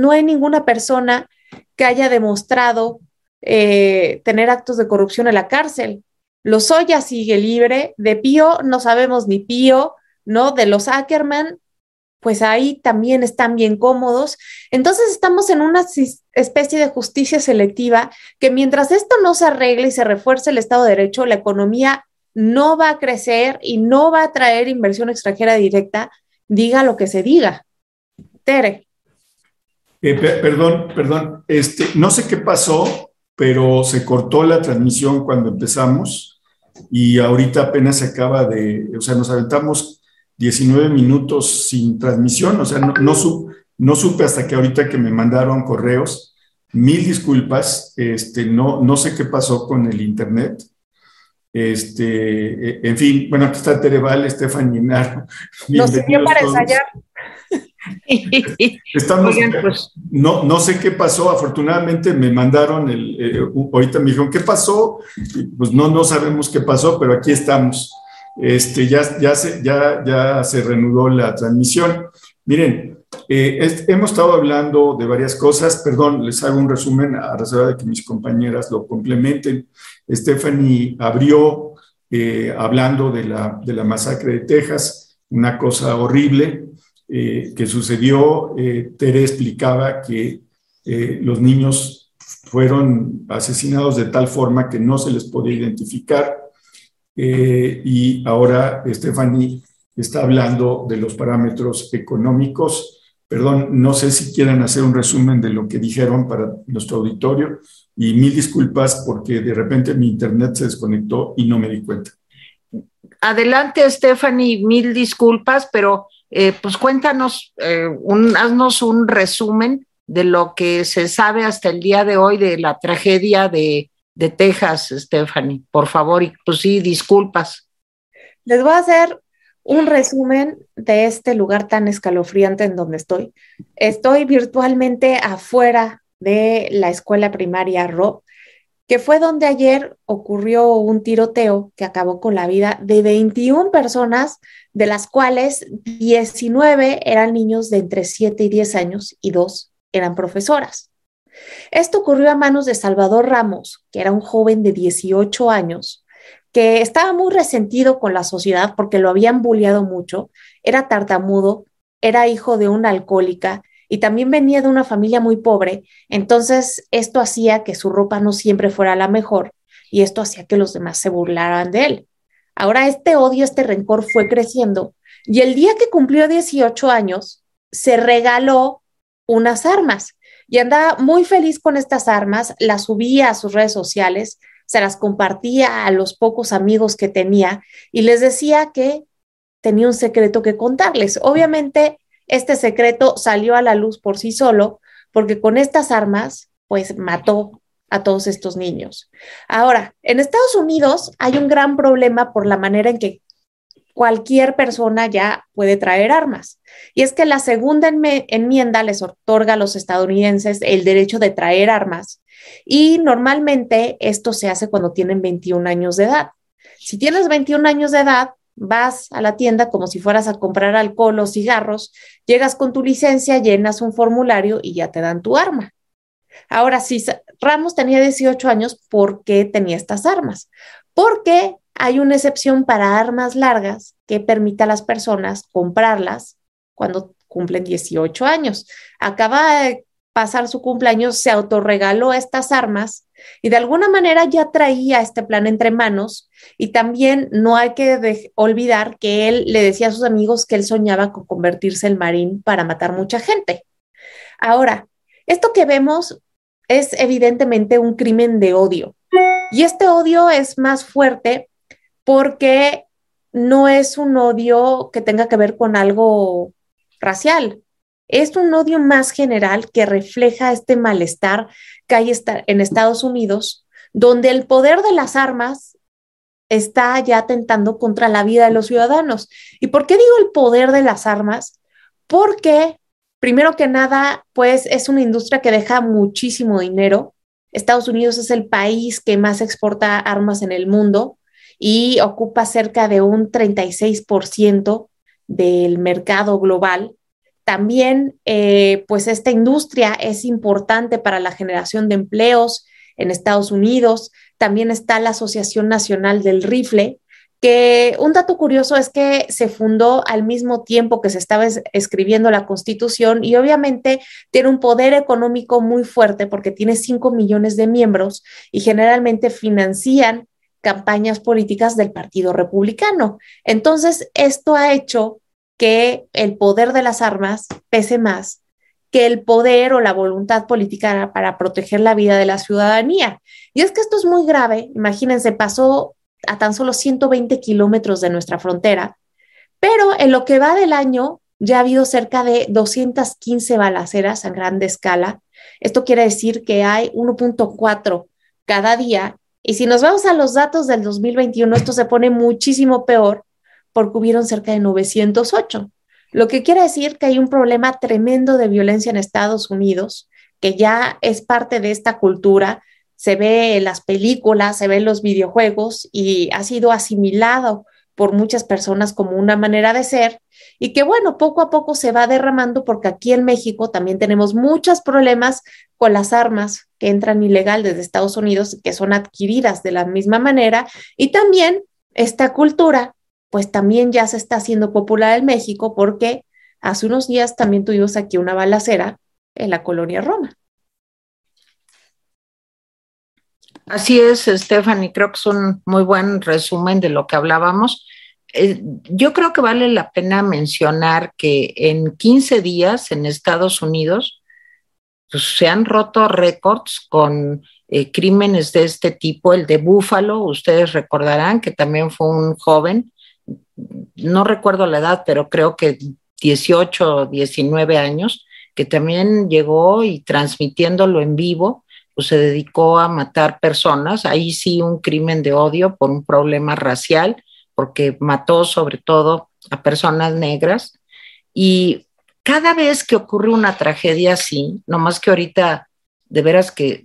No hay ninguna persona que haya demostrado eh, tener actos de corrupción en la cárcel. Lozoya sigue libre, de Pío no sabemos ni Pío, ¿no? De los Ackerman, pues ahí también están bien cómodos. Entonces estamos en una especie de justicia selectiva que mientras esto no se arregle y se refuerce el Estado de Derecho, la economía no va a crecer y no va a traer inversión extranjera directa, diga lo que se diga. Tere. Eh, perdón, perdón, este, no sé qué pasó, pero se cortó la transmisión cuando empezamos y ahorita apenas se acaba de, o sea, nos aventamos 19 minutos sin transmisión, o sea, no, no, supe hasta que ahorita que me mandaron correos. Mil disculpas, este, no, no sé qué pasó con el internet. Este, en fin, bueno, aquí está Tereval, Estefan Naro. Nos sirvió para ensayar. Estamos, pues. no, no sé qué pasó, afortunadamente me mandaron el, eh, ahorita me dijeron, ¿qué pasó? Pues no, no sabemos qué pasó, pero aquí estamos. Este, ya, ya, se, ya, ya se reanudó la transmisión. Miren, eh, hemos estado hablando de varias cosas, perdón, les hago un resumen a reserva de que mis compañeras lo complementen. Stephanie abrió eh, hablando de la, de la masacre de Texas, una cosa horrible, eh, que sucedió, eh, Tere explicaba que eh, los niños fueron asesinados de tal forma que no se les podía identificar y ahora Stephanie está hablando de los parámetros económicos. Perdón, no sé si quieren hacer un resumen de lo que dijeron para nuestro auditorio y mil disculpas porque de repente mi internet se desconectó y no me di cuenta. Adelante, Stephanie, mil disculpas, pero eh, pues cuéntanos, eh, un, haznos un resumen de lo que se sabe hasta el día de hoy de la tragedia de, de Texas, Stephanie, por favor, y pues sí, disculpas. Les voy a hacer un resumen de este lugar tan escalofriante en donde estoy. Estoy virtualmente afuera de la escuela primaria Rob, que fue donde ayer ocurrió un tiroteo que acabó con la vida de 21 personas de las cuales 19 eran niños de entre 7 y 10 años y dos eran profesoras. Esto ocurrió a manos de Salvador Ramos, que era un joven de 18 años, que estaba muy resentido con la sociedad porque lo habían bulleado mucho, era tartamudo, era hijo de una alcohólica y también venía de una familia muy pobre, entonces esto hacía que su ropa no siempre fuera la mejor y esto hacía que los demás se burlaran de él. Ahora este odio, este rencor fue creciendo y el día que cumplió 18 años, se regaló unas armas y andaba muy feliz con estas armas, las subía a sus redes sociales, se las compartía a los pocos amigos que tenía y les decía que tenía un secreto que contarles. Obviamente, este secreto salió a la luz por sí solo porque con estas armas, pues mató a todos estos niños. Ahora, en Estados Unidos hay un gran problema por la manera en que cualquier persona ya puede traer armas. Y es que la segunda enmienda les otorga a los estadounidenses el derecho de traer armas. Y normalmente esto se hace cuando tienen 21 años de edad. Si tienes 21 años de edad, vas a la tienda como si fueras a comprar alcohol o cigarros, llegas con tu licencia, llenas un formulario y ya te dan tu arma. Ahora, si Ramos tenía 18 años, ¿por qué tenía estas armas? Porque hay una excepción para armas largas que permite a las personas comprarlas cuando cumplen 18 años. Acaba de pasar su cumpleaños, se autorregaló estas armas y de alguna manera ya traía este plan entre manos y también no hay que olvidar que él le decía a sus amigos que él soñaba con convertirse en marín para matar mucha gente. Ahora, esto que vemos es evidentemente un crimen de odio. Y este odio es más fuerte porque no es un odio que tenga que ver con algo racial. Es un odio más general que refleja este malestar que hay en Estados Unidos, donde el poder de las armas está ya atentando contra la vida de los ciudadanos. ¿Y por qué digo el poder de las armas? Porque Primero que nada, pues es una industria que deja muchísimo dinero. Estados Unidos es el país que más exporta armas en el mundo y ocupa cerca de un 36% del mercado global. también, eh, pues esta industria es importante para la generación de empleos en Estados Unidos. También está la Asociación Nacional del Rifle, que un dato curioso es que se fundó al mismo tiempo que se estaba escribiendo la constitución y obviamente tiene un poder económico muy fuerte porque tiene 5 millones de miembros y generalmente financian campañas políticas del Partido Republicano. Entonces, esto ha hecho que el poder de las armas pese más que el poder o la voluntad política para proteger la vida de la ciudadanía. Y es que esto es muy grave. Imagínense, pasó a tan solo 120 kilómetros de nuestra frontera, pero en lo que va del año ya ha habido cerca de 215 balaceras a grande escala. Esto quiere decir que hay 1.4 cada día. Y si nos vamos a los datos del 2021, esto se pone muchísimo peor porque hubieron cerca de 908. Lo que quiere decir que hay un problema tremendo de violencia en Estados Unidos, que ya es parte de esta cultura se ve en las películas, se ve en los videojuegos y ha sido asimilado por muchas personas como una manera de ser y que bueno, poco a poco se va derramando porque aquí en México también tenemos muchos problemas con las armas que entran ilegal desde Estados Unidos, que son adquiridas de la misma manera y también esta cultura pues también ya se está haciendo popular en México porque hace unos días también tuvimos aquí una balacera en la colonia Roma. Así es, Stephanie, creo que es un muy buen resumen de lo que hablábamos. Eh, yo creo que vale la pena mencionar que en 15 días en Estados Unidos pues, se han roto récords con eh, crímenes de este tipo, el de Búfalo, ustedes recordarán que también fue un joven, no recuerdo la edad, pero creo que 18 o 19 años, que también llegó y transmitiéndolo en vivo, pues, se dedicó a matar personas, ahí sí un crimen de odio por un problema racial, porque mató sobre todo a personas negras. Y cada vez que ocurre una tragedia así, no más que ahorita, de veras que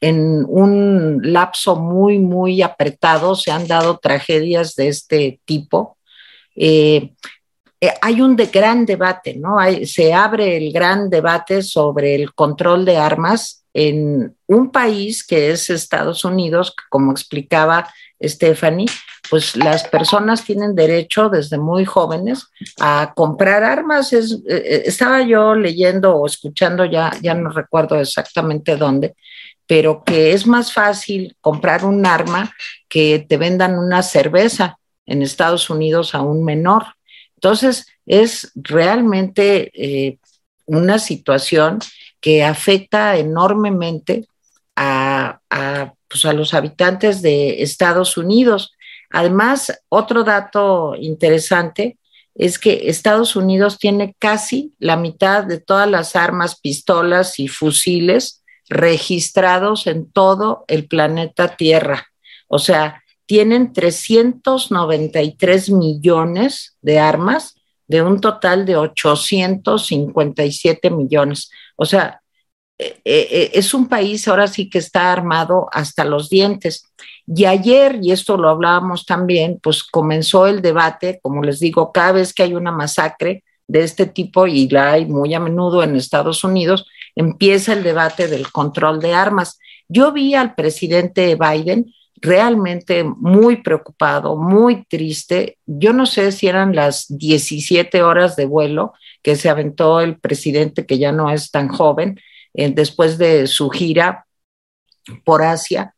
en un lapso muy, muy apretado se han dado tragedias de este tipo. Eh, eh, hay un gran debate, ¿no? se abre el gran debate sobre el control de armas en un país que es Estados Unidos, como explicaba Stephanie, pues las personas tienen derecho desde muy jóvenes a comprar armas. Es, eh, eh, estaba yo leyendo o escuchando, ya, ya no recuerdo exactamente dónde, pero que es más fácil comprar un arma que te vendan una cerveza en Estados Unidos a un menor. Entonces, es realmente eh, una situación que afecta enormemente a, pues a los habitantes de Estados Unidos. Además, otro dato interesante es que Estados Unidos tiene casi la mitad de todas las armas, pistolas y fusiles registrados en todo el planeta Tierra. O sea, tienen 393 millones de armas de un total de 857 millones. O sea, eh, eh, eh, es un país ahora sí que está armado hasta los dientes. Y ayer, y esto lo hablábamos también, pues comenzó el debate, como les digo, cada vez que hay una masacre de este tipo, y la hay muy a menudo en Estados Unidos, empieza el debate del control de armas. Yo vi al presidente Biden realmente muy preocupado, muy triste. Yo no sé si eran las 17 horas de vuelo que se aventó el presidente, que ya no es tan joven, eh, después de su gira por Asia,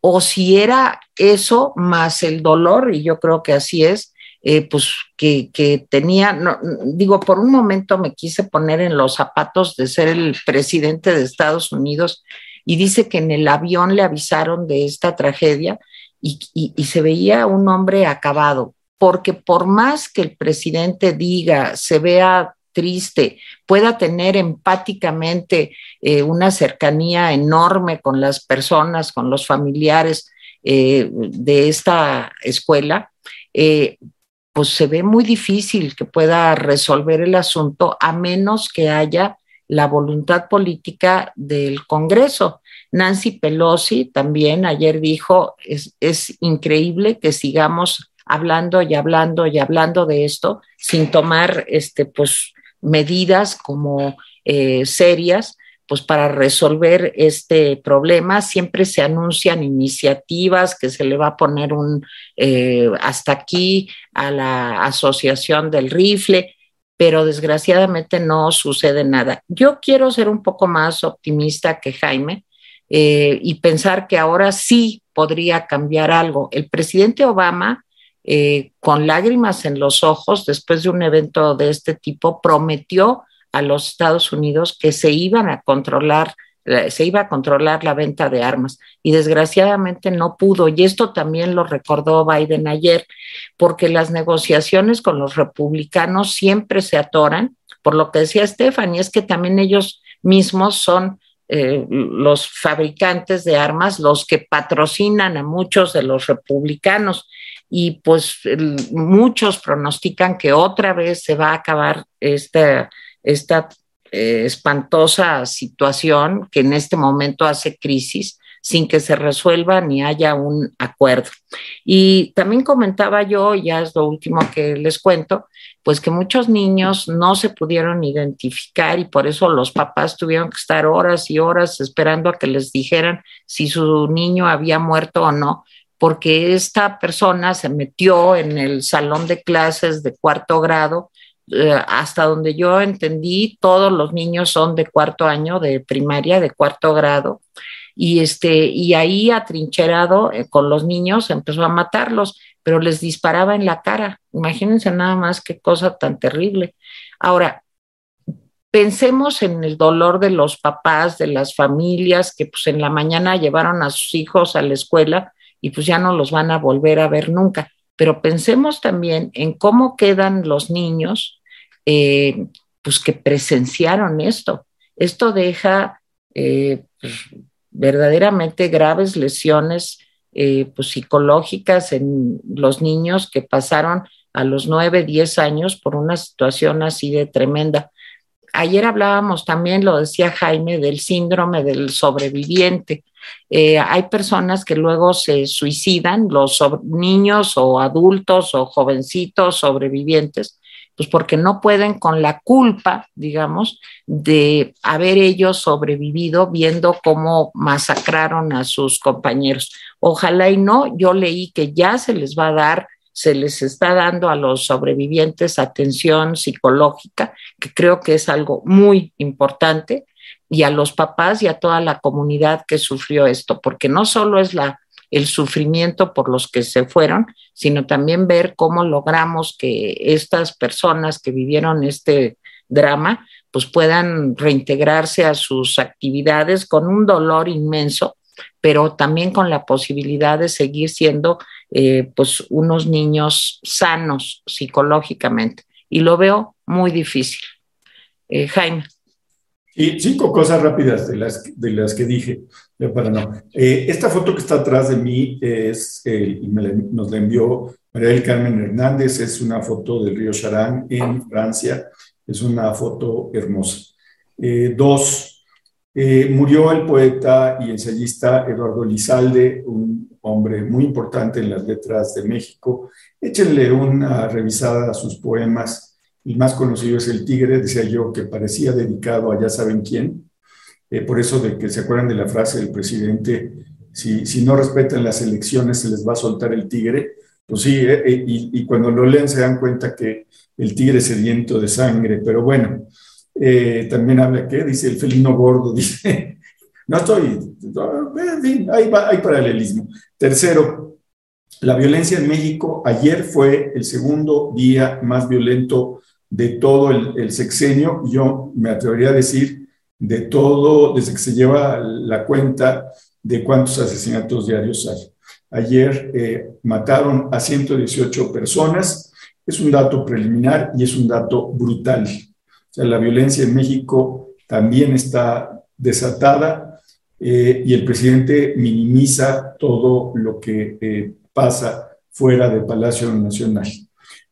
o si era eso más el dolor, y yo creo que así es, eh, pues que, tenía, digo, por un momento me quise poner en los zapatos de ser el presidente de Estados Unidos y dice que en el avión le avisaron de esta tragedia y, se veía un hombre acabado, porque por más que el presidente diga, se vea triste, pueda tener empáticamente eh, una cercanía enorme con las personas, con los familiares eh, de esta escuela, eh, pues se ve muy difícil que pueda resolver el asunto a menos que haya la voluntad política del Congreso. Nancy Pelosi también ayer dijo, es, es increíble que sigamos hablando y hablando y hablando de esto sin tomar este, pues, medidas como eh, serias pues para resolver este problema siempre se anuncian iniciativas que se le va a poner un eh, hasta aquí a la asociación del rifle, pero desgraciadamente no sucede nada. Yo quiero ser un poco más optimista que Jaime eh, y pensar que ahora sí podría cambiar algo. El presidente Obama, eh, con lágrimas en los ojos, después de un evento de este tipo, prometió a los Estados Unidos que se iban a controlar se iba a controlar la venta de armas y desgraciadamente no pudo. Y esto también lo recordó Biden ayer, porque las negociaciones con los republicanos siempre se atoran, por lo que decía Stephanie, es que también ellos mismos son eh, los fabricantes de armas los que patrocinan a muchos de los republicanos y pues muchos pronostican que otra vez se va a acabar esta esta eh, espantosa situación que en este momento hace crisis sin que se resuelva ni haya un acuerdo. Y también comentaba yo, ya es lo último que les cuento, pues que muchos niños no se pudieron identificar y por eso los papás tuvieron que estar horas y horas esperando a que les dijeran si su niño había muerto o no, porque esta persona se metió en el salón de clases de cuarto grado eh, hasta donde yo entendí, todos los niños son de cuarto año de primaria, de cuarto grado, y, este, y ahí atrincherado eh, con los niños empezó a matarlos, pero les disparaba en la cara. Imagínense nada más qué cosa tan terrible. Ahora, pensemos en el dolor de los papás, de las familias que pues en la mañana llevaron a sus hijos a la escuela y pues ya no los van a volver a ver nunca pero pensemos también en cómo quedan los niños eh, pues que presenciaron esto. Esto deja eh, pues, verdaderamente graves lesiones eh, pues, psicológicas en los niños que pasaron a los 9, 10 años por una situación así de tremenda. Ayer hablábamos también, lo decía Jaime, del síndrome del sobreviviente. Eh, hay personas que luego se suicidan, los niños o adultos o jovencitos sobrevivientes, pues porque no pueden con la culpa, digamos, de haber ellos sobrevivido viendo cómo masacraron a sus compañeros. Ojalá y no, yo leí que ya se les va a dar se les está dando a los sobrevivientes atención psicológica, que creo que es algo muy importante, y a los papás y a toda la comunidad que sufrió esto, porque no solo es la, el sufrimiento por los que se fueron, sino también ver cómo logramos que estas personas que vivieron este drama pues puedan reintegrarse a sus actividades con un dolor inmenso, pero también con la posibilidad de seguir siendo eh, pues unos niños sanos psicológicamente. Y lo veo muy difícil. Eh, Jaime. Y cinco cosas rápidas de las, de las que dije, para no. Eh, esta foto que está atrás de mí es, y nos la envió María del Carmen Hernández, es una foto del río Charán en Francia, es una foto hermosa. dos, murió el poeta y ensayista Eduardo Lizalde, un hombre muy importante en las letras de México. Échenle una revisada a sus poemas el más conocido es El Tigre, decía yo, que parecía dedicado a ya saben quién. Eh, por eso de que se acuerdan de la frase del presidente, si, si, no respetan las elecciones se les va a soltar el tigre. Pues sí, eh, eh, y, cuando lo leen se dan cuenta que el tigre es sediento de sangre, pero bueno, también habla que dice el felino gordo, dice, no estoy, hay, hay paralelismo. Tercero, la violencia en México ayer fue el segundo día más violento de todo el, sexenio, yo me atrevería a decir de todo, desde que se lleva la cuenta de cuántos asesinatos diarios hay. Ayer eh, mataron a 118 personas, es un dato preliminar y es un dato brutal. O sea, la violencia en México también está desatada eh, y el presidente minimiza todo lo que eh, pasa fuera del Palacio Nacional.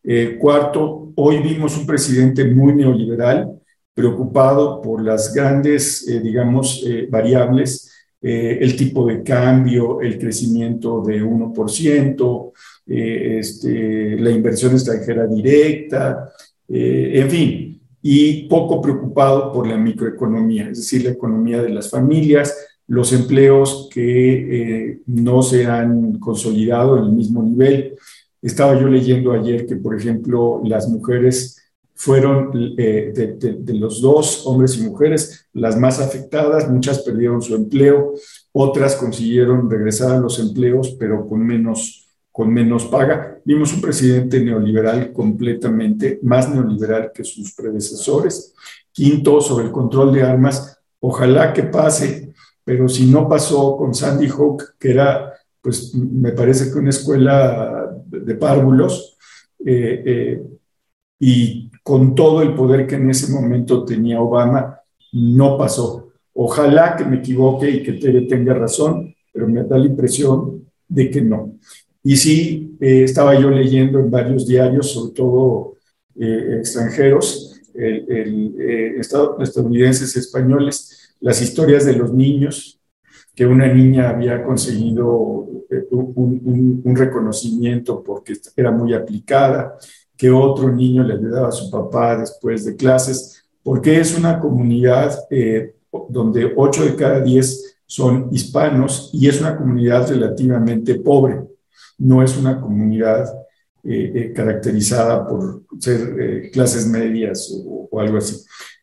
Eh, cuarto, hoy vimos un presidente muy neoliberal, preocupado por las grandes, eh, digamos, eh, variables, el tipo de cambio, el crecimiento de 1%, este, la inversión extranjera directa, en fin, y poco preocupado por la microeconomía, es decir, la economía de las familias, los empleos que eh, no se han consolidado en el mismo nivel. Estaba yo leyendo ayer que, por ejemplo, las mujeres fueron eh, de, los dos, hombres y mujeres, las más afectadas, muchas perdieron su empleo, otras consiguieron regresar a los empleos, pero con menos, con menos paga. Vimos un presidente neoliberal completamente, más neoliberal que sus predecesores. Quinto, sobre el control de armas, ojalá que pase, pero si no pasó con Sandy Hook, que era, pues me parece que una escuela de párvulos, eh, eh, y con todo el poder que en ese momento tenía Obama, no pasó. Ojalá que me equivoque y que Tere tenga razón, pero me da la impresión de que no. Y sí, eh, estaba yo leyendo en varios diarios, sobre todo extranjeros, estadounidenses españoles, las historias de los niños, que una niña había conseguido un, un reconocimiento porque era muy aplicada, que otro niño le ayudaba a su papá después de clases, porque es una comunidad eh, donde 8 de cada 10 son hispanos y es una comunidad relativamente pobre, no es una comunidad eh, eh, caracterizada por ser clases medias o, algo así.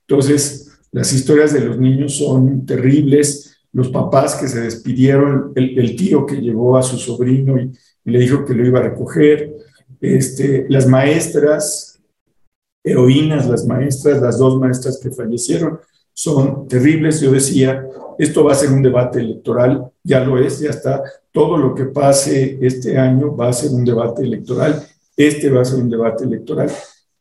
Entonces, las historias de los niños son terribles, los papás que se despidieron, el, tío que llevó a su sobrino y le dijo que lo iba a recoger, este, las maestras, heroínas, las maestras, las dos maestras que fallecieron, son terribles. Yo decía, esto va a ser un debate electoral, ya lo es, ya está. Todo lo que pase este año va a ser un debate electoral. Este va a ser un debate electoral.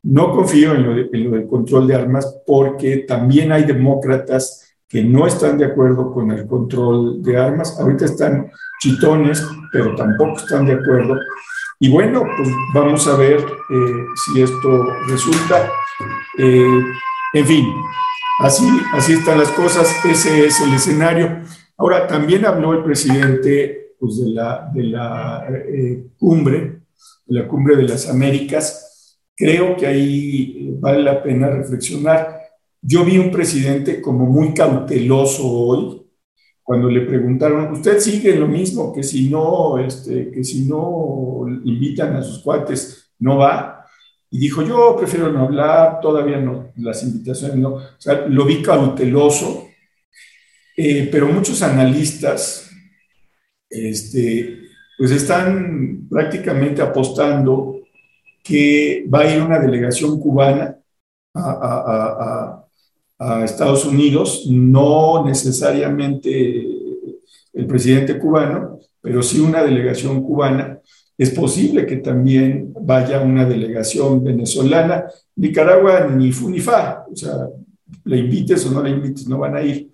No confío en lo, en lo del control de armas porque también hay demócratas que no están de acuerdo con el control de armas. Ahorita están chitones, pero tampoco están de acuerdo y bueno, pues vamos a ver eh, si esto resulta. Eh, en fin, así, así están las cosas, ese es el escenario. Ahora, también habló el presidente pues, de la, de la eh, cumbre, de la cumbre de las Américas. Creo que ahí vale la pena reflexionar. Yo vi un presidente como muy cauteloso hoy, cuando le preguntaron, ¿usted sigue lo mismo que si no, este, que si no invitan a sus cuates, no va? Y dijo, yo prefiero no hablar, todavía no, las invitaciones no. O sea, lo vi cauteloso, eh, pero muchos analistas, este, pues están prácticamente apostando que va a ir una delegación cubana a a Estados Unidos, no necesariamente el presidente cubano, pero sí una delegación cubana. Es posible que también vaya una delegación venezolana. Nicaragua ni fu o sea, le invites o no le invites, no van a ir.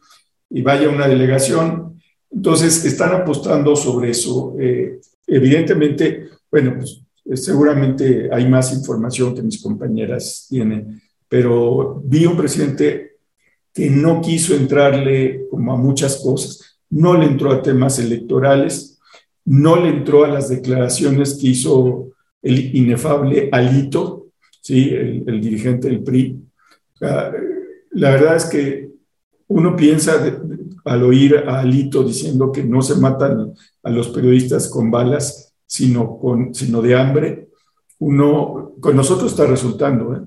Y vaya una delegación. Entonces, están apostando sobre eso. Eh, evidentemente, bueno, pues seguramente hay más información que mis compañeras tienen, pero vi un presidente que no quiso entrarle como a muchas cosas. No le entró a temas electorales, no le entró a las declaraciones que hizo el inefable Alito, ¿sí? el, dirigente del PRI. la verdad es que uno piensa al oír a Alito diciendo que no se matan a los periodistas con balas, sino, con, sino de hambre, uno, con nosotros está resultando. ¿eh?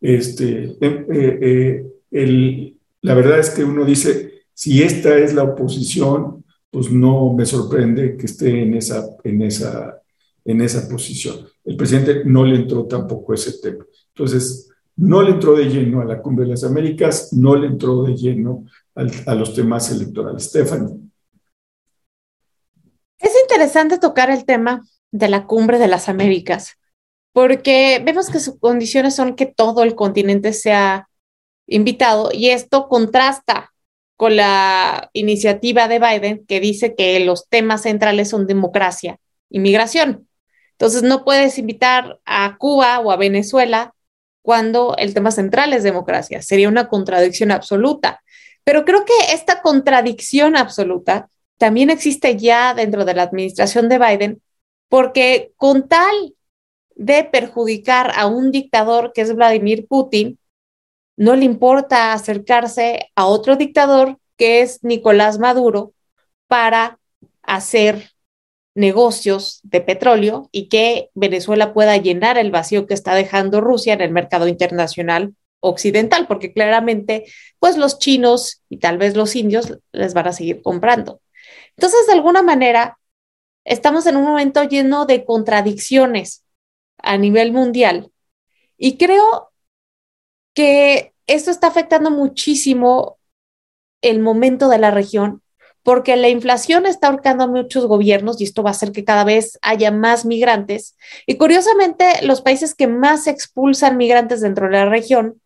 Este, eh, eh, la verdad es que uno dice, si esta es la oposición, pues no me sorprende que esté en esa, en esa, en esa posición. El presidente no le entró tampoco ese tema. Entonces, no le entró de lleno a la Cumbre de las Américas, no le entró de lleno a los temas electorales. Stephanie. Es interesante tocar el tema de la Cumbre de las Américas, porque vemos que sus condiciones son que todo el continente sea invitado y esto contrasta con la iniciativa de Biden que dice que los temas centrales son democracia y migración. Entonces no puedes invitar a Cuba o a Venezuela cuando el tema central es democracia. Sería una contradicción absoluta. Pero creo que esta contradicción absoluta también existe ya dentro de la administración de Biden porque con tal de perjudicar a un dictador que es Vladimir Putin, no le importa acercarse a otro dictador que es Nicolás Maduro para hacer negocios de petróleo y que Venezuela pueda llenar el vacío que está dejando Rusia en el mercado internacional occidental, porque claramente, pues los chinos y tal vez los indios les van a seguir comprando. Entonces, de alguna manera, estamos en un momento lleno de contradicciones a nivel mundial y creo que esto está afectando muchísimo el momento de la región porque la inflación está ahorcando a muchos gobiernos y esto va a hacer que cada vez haya más migrantes. Y curiosamente, los países que más expulsan migrantes dentro de la región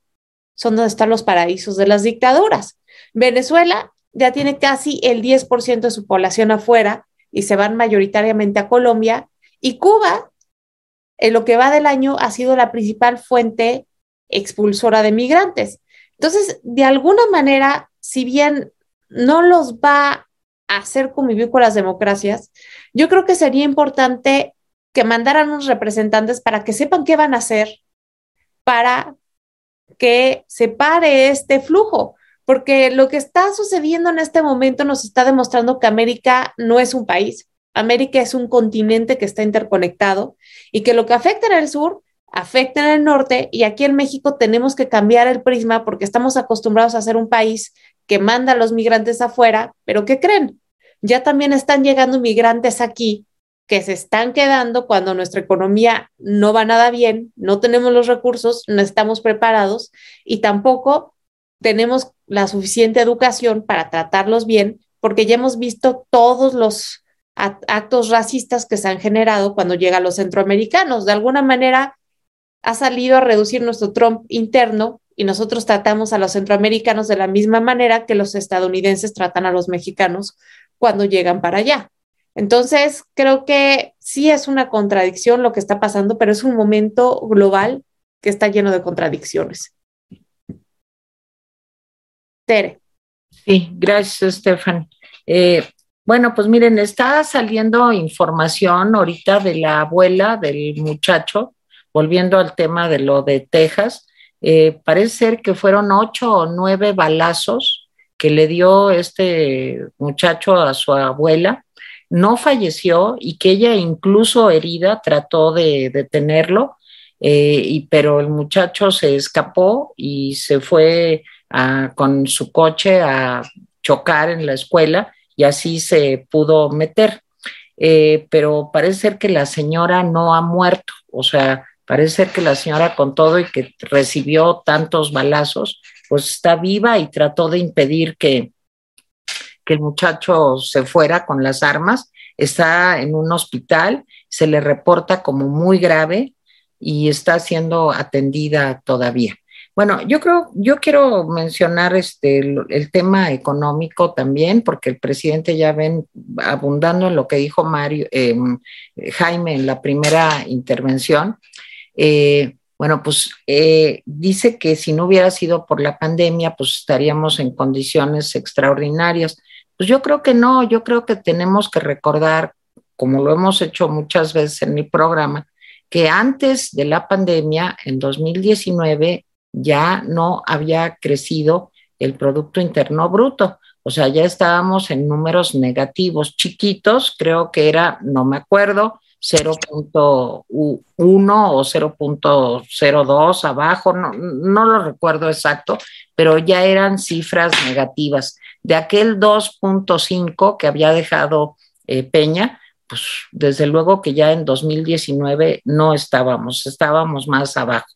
son donde están los paraísos de las dictaduras. Venezuela ya tiene casi el 10% de su población afuera y se van mayoritariamente a Colombia. Y Cuba, en lo que va del año, ha sido la principal fuente expulsora de migrantes. Entonces, de alguna manera, si bien no los va hacer convivir con las democracias, yo creo que sería importante que mandaran unos representantes para que sepan qué van a hacer para que se pare este flujo, porque lo que está sucediendo en este momento nos está demostrando que América no es un país, América es un continente que está interconectado y que lo que afecta en el sur afecta en el norte y aquí en México tenemos que cambiar el prisma porque estamos acostumbrados a ser un país que manda a los migrantes afuera, pero ¿qué creen? Ya también están llegando migrantes aquí que se están quedando cuando nuestra economía no va nada bien, no tenemos los recursos, no estamos preparados y tampoco tenemos la suficiente educación para tratarlos bien, porque ya hemos visto todos los actos racistas que se han generado cuando llegan los centroamericanos. De alguna manera ha salido a reducir nuestro Trump interno y nosotros tratamos a los centroamericanos de la misma manera que los estadounidenses tratan a los mexicanos cuando llegan para allá. Entonces, creo que sí es una contradicción lo que está pasando, pero es un momento global que está lleno de contradicciones. Tere. Sí, gracias, Estefan. Eh, bueno, pues miren, está saliendo información ahorita de la abuela del muchacho, volviendo al tema de lo de Texas. Eh, parece ser que fueron ocho o nueve balazos que le dio este muchacho a su abuela. No falleció y que ella incluso herida trató de detenerlo, eh, y, pero el muchacho se escapó y se fue con su coche a chocar en la escuela y así se pudo meter. Eh, pero parece ser que la señora no ha muerto, o sea, Parece que la señora con todo y que recibió tantos balazos, pues está viva y trató de impedir que, que el muchacho se fuera con las armas. Está en un hospital, se le reporta como muy grave y está siendo atendida todavía. Bueno, yo creo, yo quiero mencionar este, el, tema económico también, porque el presidente ya ven abundando en lo que dijo Mario, em, Jaime en la primera intervención. Eh, bueno, pues eh, dice que si no hubiera sido por la pandemia, pues estaríamos en condiciones extraordinarias. Pues yo creo que no, yo creo que tenemos que recordar, como lo hemos hecho muchas veces en mi programa, que antes de la pandemia, en 2019, ya no había crecido el Producto Interno Bruto. O sea, ya estábamos en números negativos, chiquitos, creo que era, no me acuerdo, 0.1 o 0.02 abajo, no, no lo recuerdo exacto, pero ya eran cifras negativas. De aquel 2.5 que había dejado eh, Peña, pues desde luego que ya en 2019 no estábamos, estábamos más abajo.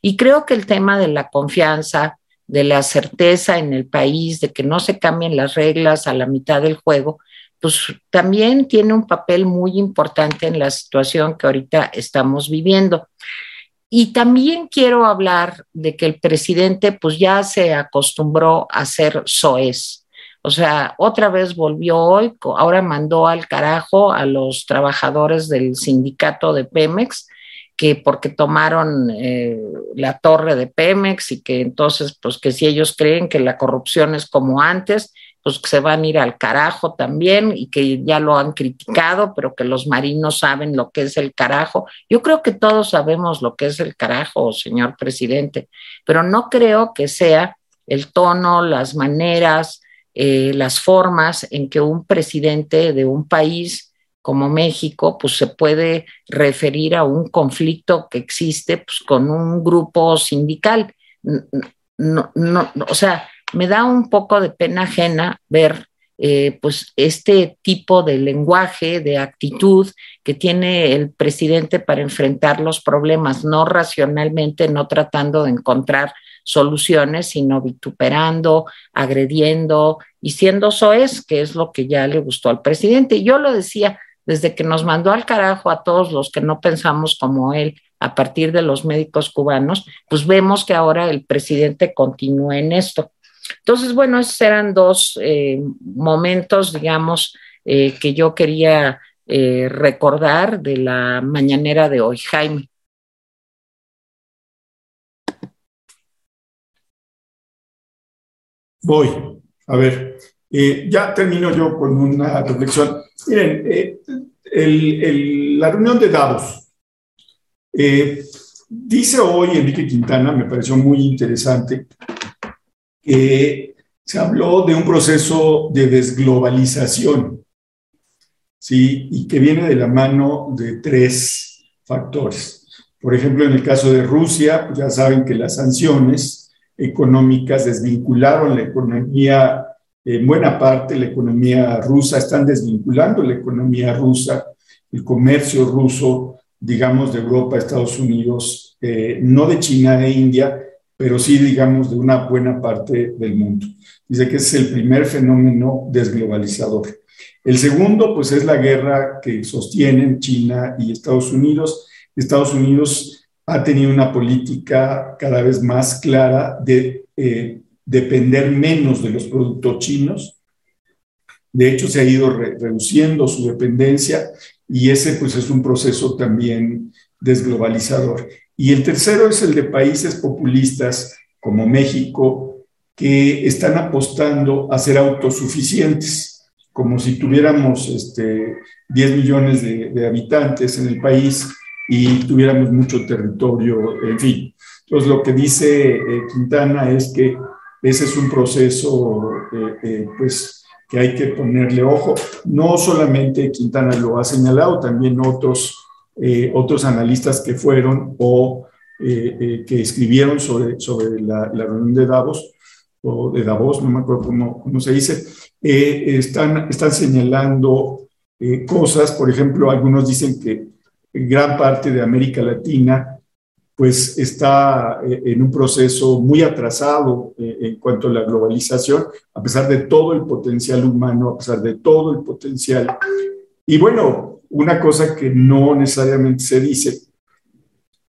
Y creo que el tema de la confianza, de la certeza en el país, de que no se cambien las reglas a la mitad del juego, pues también tiene un papel muy importante en la situación que ahorita estamos viviendo. Y también quiero hablar de que el presidente pues ya se acostumbró a ser soez. O sea, otra vez volvió hoy, ahora mandó al carajo a los trabajadores del sindicato de Pemex, que porque tomaron eh, la torre de Pemex y que entonces, pues que si ellos creen que la corrupción es como antes, pues que se van a ir al carajo también y que ya lo han criticado, pero que los marinos saben lo que es el carajo. Yo creo que todos sabemos lo que es el carajo, señor presidente, pero no creo que sea el tono, las maneras, eh, las formas en que un presidente de un país como México, pues se puede referir a un conflicto que existe pues, con un grupo sindical. No, no, o sea, me da un poco de pena ajena ver eh, pues este tipo de lenguaje, de actitud que tiene el presidente para enfrentar los problemas, no racionalmente, no tratando de encontrar soluciones, sino vituperando, agrediendo y siendo soez, que es lo que ya le gustó al presidente. Yo lo decía, desde que nos mandó al carajo a todos los que no pensamos como él a partir de los médicos cubanos, pues vemos que ahora el presidente continúa en esto. Entonces, bueno, esos eran dos eh, momentos, digamos, eh, que yo quería eh, recordar de la mañanera de hoy. Jaime. Voy, a ver, ya termino yo con una reflexión. Miren, la reunión de Davos. dice hoy Enrique Quintana, me pareció muy interesante, que se habló de un proceso de desglobalización, ¿sí? Y que viene de la mano de tres factores. Por ejemplo, en el caso de Rusia, pues ya saben que las sanciones económicas desvincularon la economía, en buena parte la economía rusa, están desvinculando la economía rusa, el comercio ruso, digamos, de Europa, Estados Unidos, eh, no de China e India, pero sí, digamos, de una buena parte del mundo. Dice que es el primer fenómeno desglobalizador. El segundo, pues, es la guerra que sostienen China y Estados Unidos. Estados Unidos ha tenido una política cada vez más clara de eh, depender menos de los productos chinos. De hecho, se ha ido reduciendo su dependencia y ese, pues, es un proceso también desglobalizador. Y el tercero es el de países populistas como México, que están apostando a ser autosuficientes, como si tuviéramos este, 10 millones de, habitantes en el país y tuviéramos mucho territorio, en fin. Entonces, lo que dice eh, Quintana es que ese es un proceso, eh, eh, pues, que hay que ponerle ojo. No solamente Quintana lo ha señalado, también otros eh, otros analistas que fueron o eh, eh, que escribieron sobre, sobre la, reunión de Davos, o de Davos, no me acuerdo cómo, cómo se dice, están, están señalando cosas, por ejemplo, algunos dicen que gran parte de América Latina pues está en un proceso muy atrasado en cuanto a la globalización, a pesar de todo el potencial humano, a pesar de todo el potencial. Y bueno, una cosa que no necesariamente se dice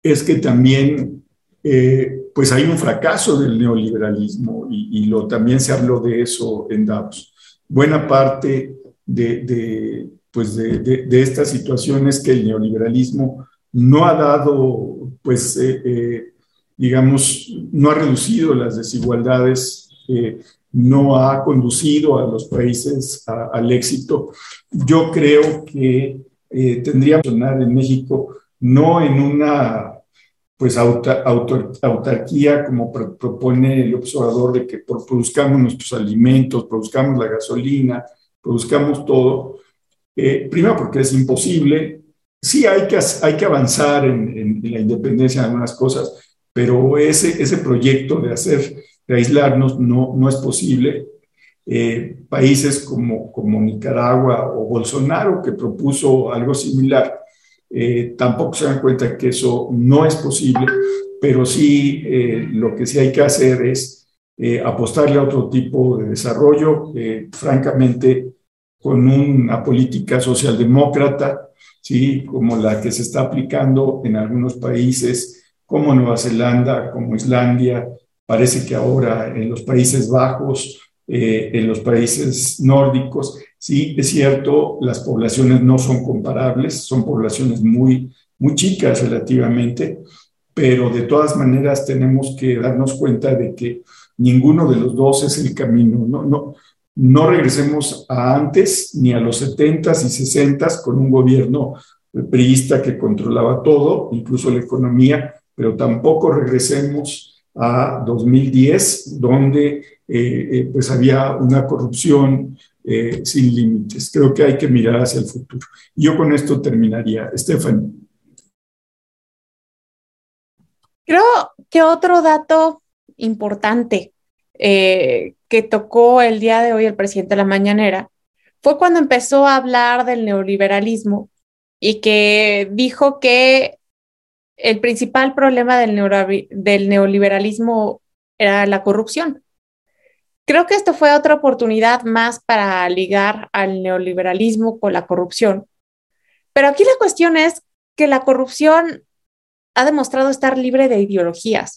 es que también eh, pues hay un fracaso del neoliberalismo y, lo, también se habló de eso en Davos. Buena parte de, pues de, esta situación es que el neoliberalismo no ha dado, pues, eh, eh, digamos, no ha reducido las desigualdades no ha conducido a los países al éxito. Yo creo que eh, tendríamos que funcionar en México no en una pues autarquía como propone el observador de que produzcamos nuestros alimentos, produzcamos la gasolina, produzcamos todo. Eh, primero porque es imposible. Sí hay que, hay que avanzar en, la independencia de algunas cosas, pero ese, ese proyecto de hacer, de aislarnos no, no es posible. Eh, países como, como Nicaragua o Bolsonaro, que propuso algo similar, eh, tampoco se dan cuenta que eso no es posible, pero sí eh, lo que sí hay que hacer es apostarle a otro tipo de desarrollo, francamente, con una política socialdemócrata, ¿sí? como la que se está aplicando en algunos países, como Nueva Zelanda, como Islandia, parece que ahora en los Países Bajos, eh, en los países nórdicos. Sí, es cierto, las poblaciones no son comparables, son poblaciones muy, muy chicas relativamente, pero de todas maneras tenemos que darnos cuenta de que ninguno de los dos es el camino. No, no, no regresemos a antes ni a los 70s y 60s con un gobierno priista que controlaba todo, incluso la economía, pero tampoco regresemos a 2010, donde eh, eh, pues había una corrupción eh, sin límites. Creo que hay que mirar hacia el futuro. Yo con esto terminaría. Stephanie. Creo que otro dato importante que tocó el día de hoy el presidente de la mañanera fue cuando empezó a hablar del neoliberalismo y que dijo que el principal problema del, neoliberalismo era la corrupción. Creo que esto fue otra oportunidad más para ligar al neoliberalismo con la corrupción. Pero aquí la cuestión es que la corrupción ha demostrado estar libre de ideologías.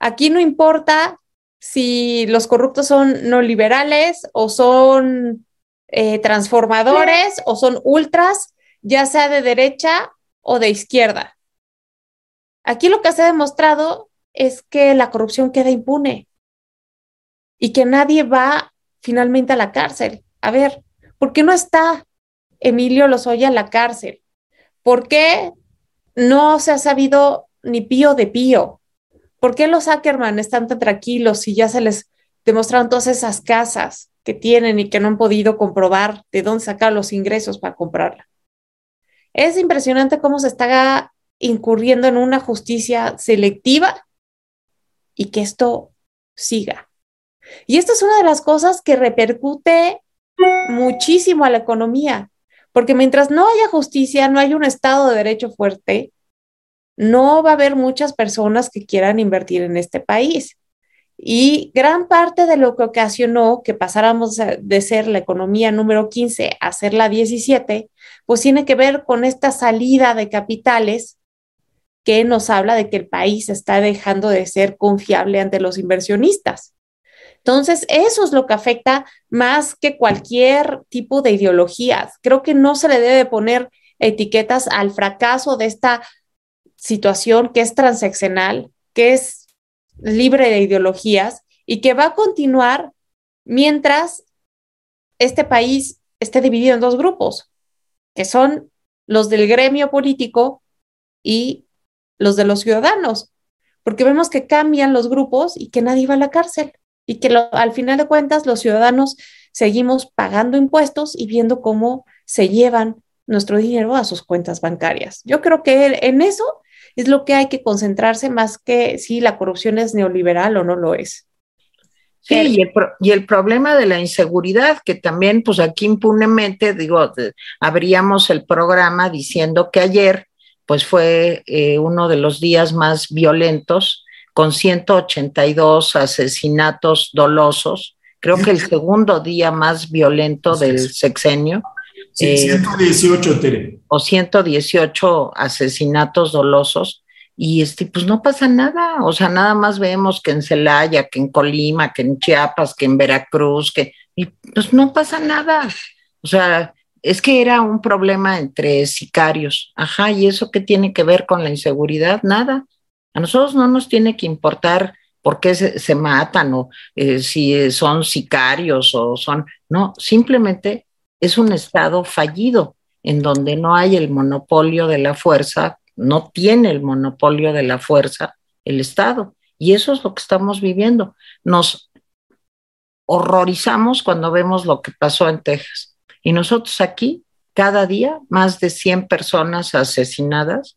Aquí no importa si los corruptos son no liberales o son eh, transformadores o son ultras, ya sea de derecha o de izquierda. Aquí lo que se ha demostrado es que la corrupción queda impune y que nadie va finalmente a la cárcel. A ver, ¿por qué no está Emilio Lozoya en la cárcel? ¿Por qué no se ha sabido ni pío de pío? ¿Por qué los Ackerman están tan tranquilos si ya se les demostraron todas esas casas que tienen y que no han podido comprobar de dónde sacar los ingresos para comprarla? Es impresionante cómo se está incurriendo en una justicia selectiva y que esto siga. Y esto es una de las cosas que repercute muchísimo a la economía, porque mientras no haya justicia, no hay un Estado de Derecho fuerte, no va a haber muchas personas que quieran invertir en este país. Y gran parte de lo que ocasionó que pasáramos de ser la economía número 15 a ser la 17, pues tiene que ver con esta salida de capitales que nos habla de que el país está dejando de ser confiable ante los inversionistas. Entonces, eso es lo que afecta más que cualquier tipo de ideologías. Creo que no se le debe poner etiquetas al fracaso de esta situación que es transaccional, que es libre de ideologías y que va a continuar mientras este país esté dividido en dos grupos, que son los del gremio político y los de los ciudadanos, porque vemos que cambian los grupos y que nadie va a la cárcel y que al final de cuentas los ciudadanos seguimos pagando impuestos y viendo cómo se llevan nuestro dinero a sus cuentas bancarias. Yo creo que en eso es lo que hay que concentrarse más que si la corrupción es neoliberal o no lo es. Sí, y el, problema de la inseguridad, que también, pues aquí impunemente, digo, abríamos el programa diciendo que ayer, pues fue eh, uno de los días más violentos, con 182 asesinatos dolosos, creo que el segundo día más violento del sexenio. Sí, 118, eh, Tere. O 118 asesinatos dolosos. Y este, pues no pasa nada. O sea, nada más vemos que en Celaya, que en Colima, que en Chiapas, que en Veracruz, que. Y pues no pasa nada. O sea, es que era un problema entre sicarios. Ajá, ¿y eso qué tiene que ver con la inseguridad? Nada. A nosotros no nos tiene que importar por qué se, matan o eh, si son sicarios o son. No, simplemente es un Estado fallido, en donde no hay el monopolio de la fuerza, no tiene el monopolio de la fuerza el Estado. Y eso es lo que estamos viviendo. Nos horrorizamos cuando vemos lo que pasó en Texas. Y nosotros aquí, cada día, más de 100 personas asesinadas.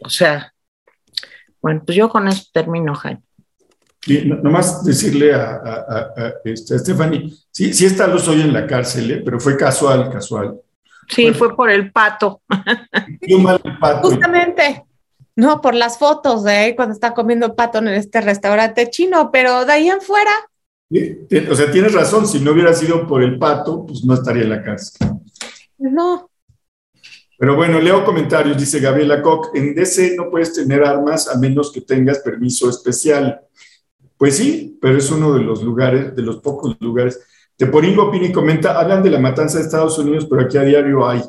O sea, bueno, pues yo con eso termino, Jaime. Y nomás decirle a, a, este, Stephanie, sí, sí está los hoy en la cárcel, ¿eh? pero fue casual, casual. Sí, fue por el pato. mal el pato. Justamente. No, por las fotos de cuando está comiendo pato en este restaurante chino, pero de ahí en fuera. O sea, tienes razón, si no hubiera sido por el pato, pues no estaría en la cárcel. No. Pero bueno, leo comentarios, dice Gabriela Koch, en DC no puedes tener armas a menos que tengas permiso especial. Pues sí, pero es uno de los lugares, de los pocos lugares. Teporingo Pini comenta, hablan de la matanza de Estados Unidos, pero aquí a diario hay.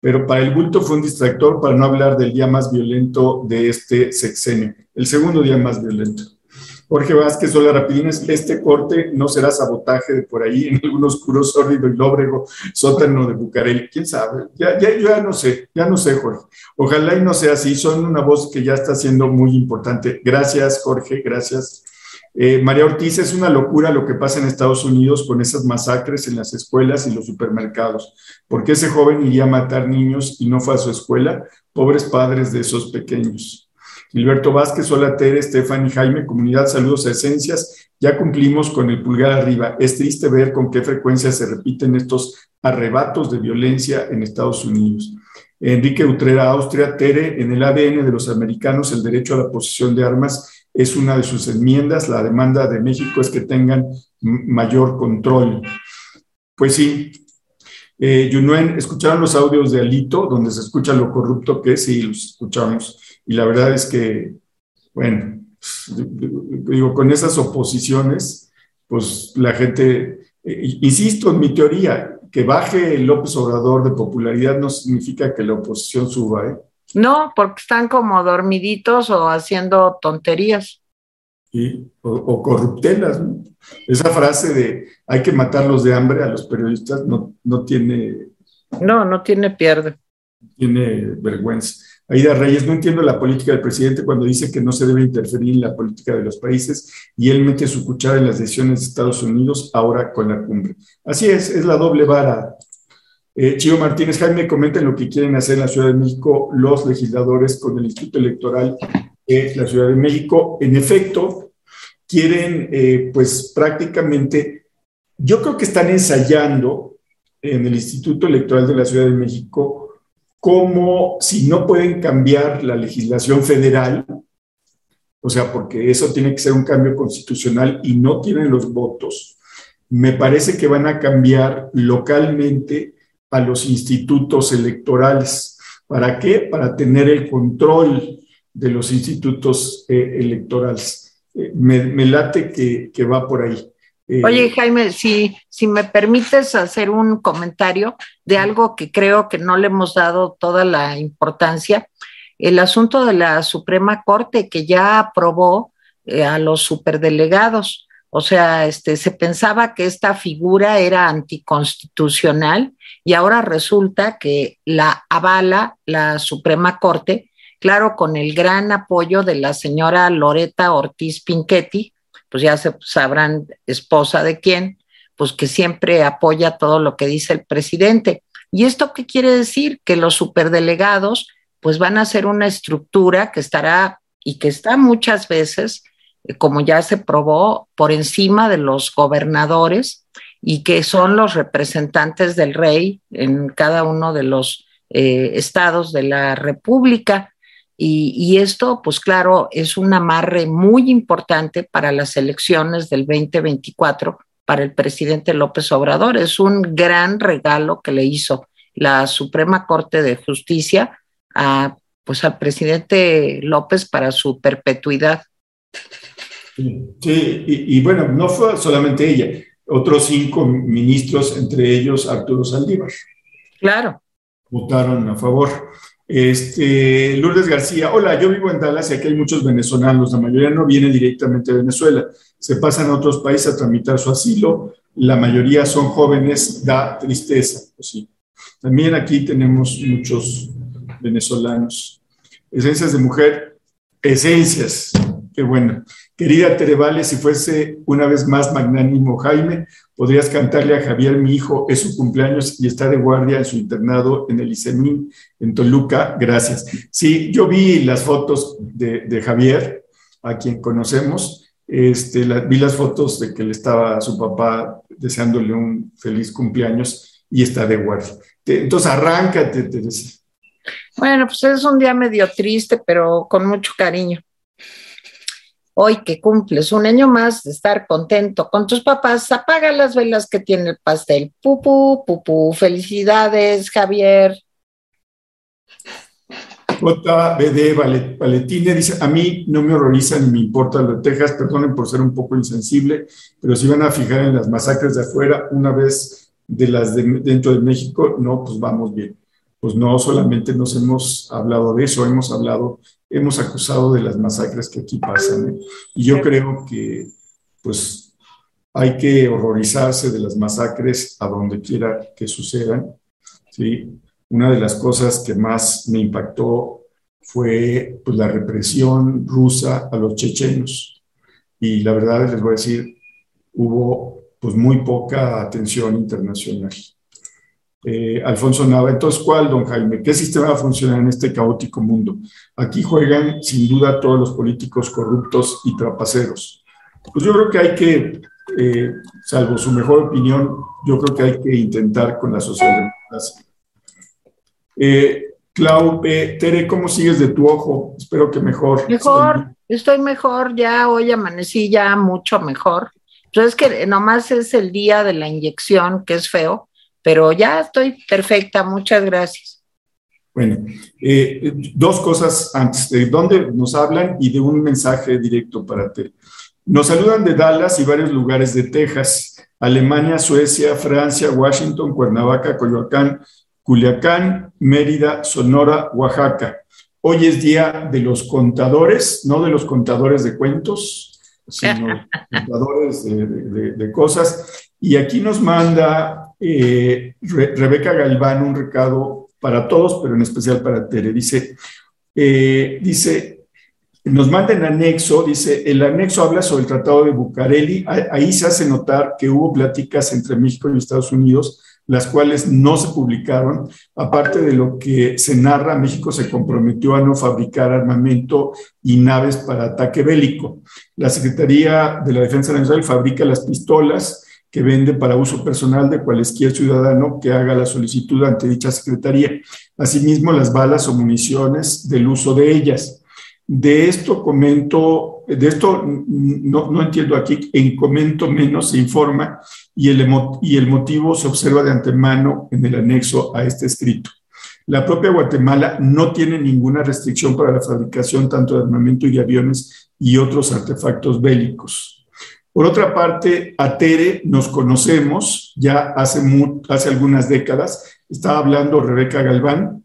Pero para el bulto fue un distractor para no hablar del día más violento de este sexenio, el segundo día más violento. Jorge Vázquez, hola rapidines, este corte no será sabotaje de por ahí en algún oscuro, sórdido y lóbrego sótano de Bucareli. ¿Quién sabe? Ya, ya, ya no sé, ya no sé, Jorge. Ojalá y no sea así, son una voz que ya está siendo muy importante. Gracias, Jorge, gracias. Eh, María Ortiz, es una locura lo que pasa en Estados Unidos con esas masacres en las escuelas y los supermercados. ¿Por qué ese joven iría a matar niños y no fue a su escuela? Pobres padres de esos pequeños. Gilberto Vázquez, hola Tere, Estefan y Jaime, comunidad, saludos a Esencias. Ya cumplimos con el pulgar arriba. Es triste ver con qué frecuencia se repiten estos arrebatos de violencia en Estados Unidos. Enrique Utrera, Austria, Tere, en el ADN de los americanos el derecho a la posesión de armas es una de sus enmiendas. La demanda de México es que tengan mayor control. Pues sí. Eh, Yunuen, ¿escucharon los audios de Alito, donde se escucha lo corrupto que es? Sí, los escuchamos. Y la verdad es que, bueno, digo, con esas oposiciones, pues la gente, eh, insisto en mi teoría, que baje el López Obrador de popularidad no significa que la oposición suba, ¿eh? No, porque están como dormiditos o haciendo tonterías. Y, o, corruptelas, ¿no? Esa frase de hay que matarlos de hambre a los periodistas no, no tiene... No, no tiene pierde. Tiene vergüenza. Aida Reyes, no entiendo la política del presidente cuando dice que no se debe interferir en la política de los países y él mete su cuchara en las decisiones de Estados Unidos ahora con la cumbre. Así es, es la doble vara. Eh, Martínez, Jaime, comenten lo que quieren hacer en la Ciudad de México los legisladores con el Instituto Electoral de la Ciudad de México. En efecto, quieren, eh, pues prácticamente, yo creo que están ensayando en el Instituto Electoral de la Ciudad de México como si no pueden cambiar la legislación federal, o sea, porque eso tiene que ser un cambio constitucional y no tienen los votos, me parece que van a cambiar localmente a los institutos electorales. ¿Para qué? Para tener el control de los institutos eh, electorales. Eh, me, late que va por ahí. Eh, Oye, Jaime, si, si me permites hacer un comentario de algo que creo que no le hemos dado toda la importancia, el asunto de la Suprema Corte que ya aprobó eh, a los superdelegados. O sea, este, se pensaba que esta figura era anticonstitucional y ahora resulta que la avala la Suprema Corte, claro, con el gran apoyo de la señora Loreta Ortiz Pinchetti, pues ya se sabrán esposa de quién, pues que siempre apoya todo lo que dice el presidente. ¿Y esto qué quiere decir? Que los superdelegados pues van a ser una estructura que estará y que está muchas veces, eh, como ya se probó, por encima de los gobernadores y que son los representantes del rey en cada uno de los eh, estados de la República. Y, esto, pues claro, es un amarre muy importante para las elecciones del 2024 para el presidente López Obrador. Es un gran regalo que le hizo la Suprema Corte de Justicia a, pues, al presidente López para su perpetuidad. Sí, y, bueno, no fue solamente ella, otros cinco ministros, entre ellos Arturo Saldívar. Claro. Votaron a favor. Este, Lourdes García, hola, yo vivo en Dallas y aquí hay muchos venezolanos, la mayoría no viene directamente de Venezuela, se pasan a otros países a tramitar su asilo, la mayoría son jóvenes, da tristeza. Pues sí. También aquí tenemos muchos venezolanos. Esencias de mujer, esencias, qué bueno. Querida Terevale, si fuese una vez más magnánimo Jaime, podrías cantarle a Javier, mi hijo, es su cumpleaños y está de guardia en su internado en el ICEMIN, en Toluca. Gracias. Sí, yo vi las fotos de, Javier, a quien conocemos. Este, vi las fotos de que le estaba a su papá deseándole un feliz cumpleaños y está de guardia. Entonces, arráncate, Teresa. Bueno, pues es un día medio triste, pero con mucho cariño hoy que cumples un año más de estar contento con tus papás, apaga las velas que tiene el pastel. Pupu, pupu, felicidades, Javier. JBD Valetine dice, a mí no me horroriza ni me importa lo de Texas, perdonen por ser un poco insensible, pero si van a fijar en las masacres de afuera, una vez de las de dentro de México, no, pues vamos bien. Pues no solamente nos hemos hablado de eso, hemos hablado, hemos acusado de las masacres que aquí pasan. ¿eh? Y yo creo que, pues, hay que horrorizarse de las masacres a donde quiera que sucedan. ¿sí? Una de las cosas que más me impactó fue pues, la represión rusa a los chechenos. Y la verdad les voy a decir, hubo pues muy poca atención internacional. Eh, Alfonso Nava, entonces, ¿cuál, don Jaime? ¿Qué sistema funciona en este caótico mundo? Aquí juegan sin duda todos los políticos corruptos y trapaceros. Pues yo creo que hay que, eh, salvo su mejor opinión, yo creo que hay que intentar con la socialdemocracia. Eh, Clau, Tere, ¿cómo sigues de tu ojo? Espero que mejor. Mejor, estoy mejor, ya hoy amanecí ya mucho mejor. Entonces que nomás es el día de la inyección, que es feo, pero ya estoy perfecta, muchas gracias. Bueno, eh, dos cosas antes, de dónde nos hablan y de un mensaje directo para Tere. Nos saludan de Dallas y varios lugares de Texas, Alemania, Suecia, Francia, Washington, Cuernavaca, Coyoacán, Culiacán, Mérida, Sonora, Oaxaca. Hoy es día de los contadores, no de los contadores de cuentos, sino contadores de, cosas. Y aquí nos manda eh, Rebeca Galván un recado para todos, pero en especial para Tere. Dice, eh, dice, nos anexo, dice, el anexo habla sobre el Tratado de Bucareli. Ahí se hace notar que hubo pláticas entre México y Estados Unidos las cuales no se publicaron. Aparte de lo que se narra, México se comprometió a no fabricar armamento y naves para ataque bélico. La Secretaría de la Defensa Nacional fabrica las pistolas que vende para uso personal de cualquier ciudadano que haga la solicitud ante dicha Secretaría. Asimismo, las balas o municiones del uso de ellas. De esto comento, de esto no, no entiendo aquí, en comento menos se informa y el, y el motivo se observa de antemano en el anexo a este escrito. La propia Guatemala no tiene ninguna restricción para la fabricación tanto de armamento y aviones y otros artefactos bélicos. Por otra parte, a Tere nos conocemos ya hace, hace algunas décadas. Estaba hablando Rebeca Galván,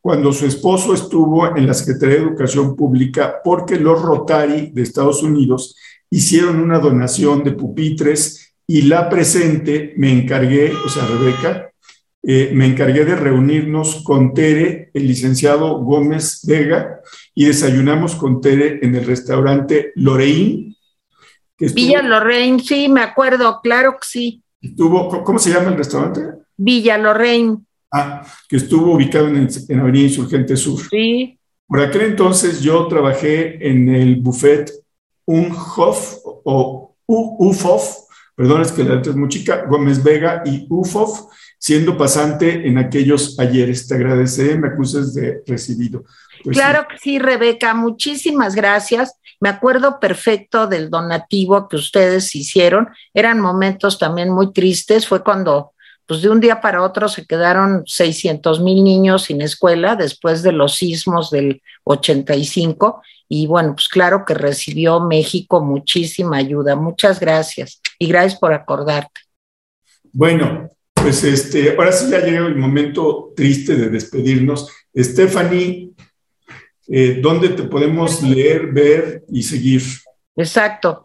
cuando su esposo estuvo en la Secretaría de Educación Pública porque los Rotary de Estados Unidos hicieron una donación de pupitres y la presente me encargué, o sea, Rebeca, eh, me encargué de reunirnos con Tere, el licenciado Gómez Vega, y desayunamos con Tere en el restaurante Villa Lorraine, sí, me acuerdo, claro que sí. Estuvo, ¿Cómo se llama el restaurante? Villa Lorraine. Ah, que estuvo ubicado en, en Avenida Insurgente Sur. Sí. Por aquel entonces yo trabajé en el buffet Unhof o UFOF, perdón, es que la letra es muy chica, Gómez Vega y UFOF, siendo pasante en aquellos ayeres. Te agradeceré, me acuses de recibido. Pues claro que sí, Rebeca, muchísimas gracias. Me acuerdo perfecto del donativo que ustedes hicieron. Eran momentos también muy tristes. Fue cuando, pues de un día para otro, se quedaron 600 mil niños sin escuela después de los sismos del 85 y bueno, pues claro que recibió México muchísima ayuda. Muchas gracias y gracias por acordarte. Bueno, pues este, ahora sí ya llegó el momento triste de despedirnos. Stephanie, eh, ¿dónde te podemos leer, ver y seguir? Exacto.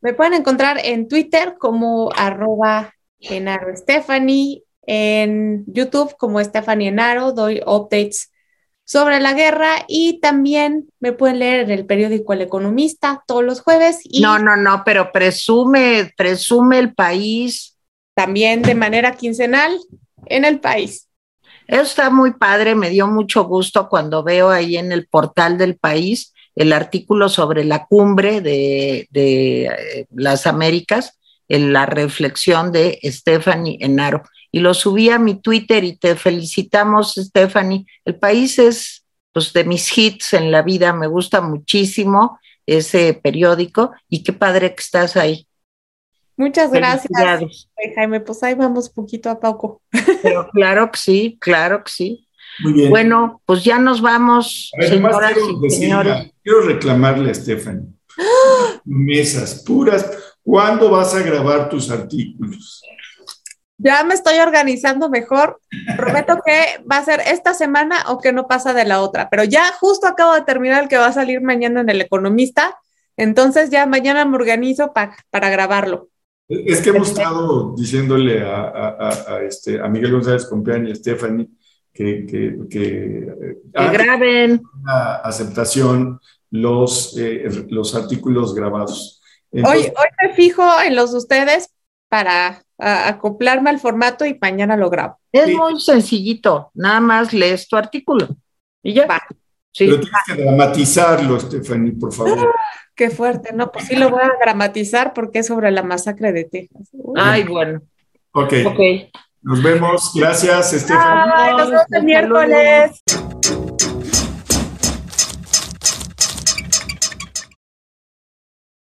Me pueden encontrar en Twitter como arroba Enaro Stephanie, en YouTube como Stephanie Enaro, doy updates sobre la guerra y también me pueden leer en el periódico El Economista todos los jueves. Y no, no, no, pero presume, presume el país. También de manera quincenal en el país. Eso está muy padre, me dio mucho gusto cuando veo ahí en el portal del país el artículo sobre la cumbre de, eh, las Américas, en la reflexión de Stephanie Enaro y lo subí a mi Twitter y te felicitamos, Stephanie. El país es pues, de mis hits en la vida, me gusta muchísimo ese periódico y qué padre que estás ahí. Muchas gracias, Jaime. Pues ahí vamos poquito a poco. Pero claro que sí, claro que sí. Muy bien. Bueno, pues ya nos vamos, señoras y señores. Quiero reclamarle a Stephanie. Mesas puras. ¿Cuándo vas a grabar tus artículos? Ya me estoy organizando mejor. Prometo que va a ser esta semana o que no pasa de la otra. Pero ya justo acabo de terminar el que va a salir mañana en El Economista. Entonces ya mañana me organizo para grabarlo. Es que hemos estado diciéndole a, este, a Miguel González Compeán y a Stephanie que, que, que, graben la aceptación los, eh, los artículos grabados. hoy, hoy me fijo en los de ustedes para acoplarme al formato y mañana lo grabo. Es muy sencillito, nada más lees tu artículo y ya. Va. Pero tienes que dramatizarlo, Stephanie, por favor. Qué fuerte, no, pues sí lo voy a dramatizar porque es sobre la masacre de Texas. Ay, bueno. Ok. okay. Nos vemos. Gracias, Stephanie. nos vemos el miércoles.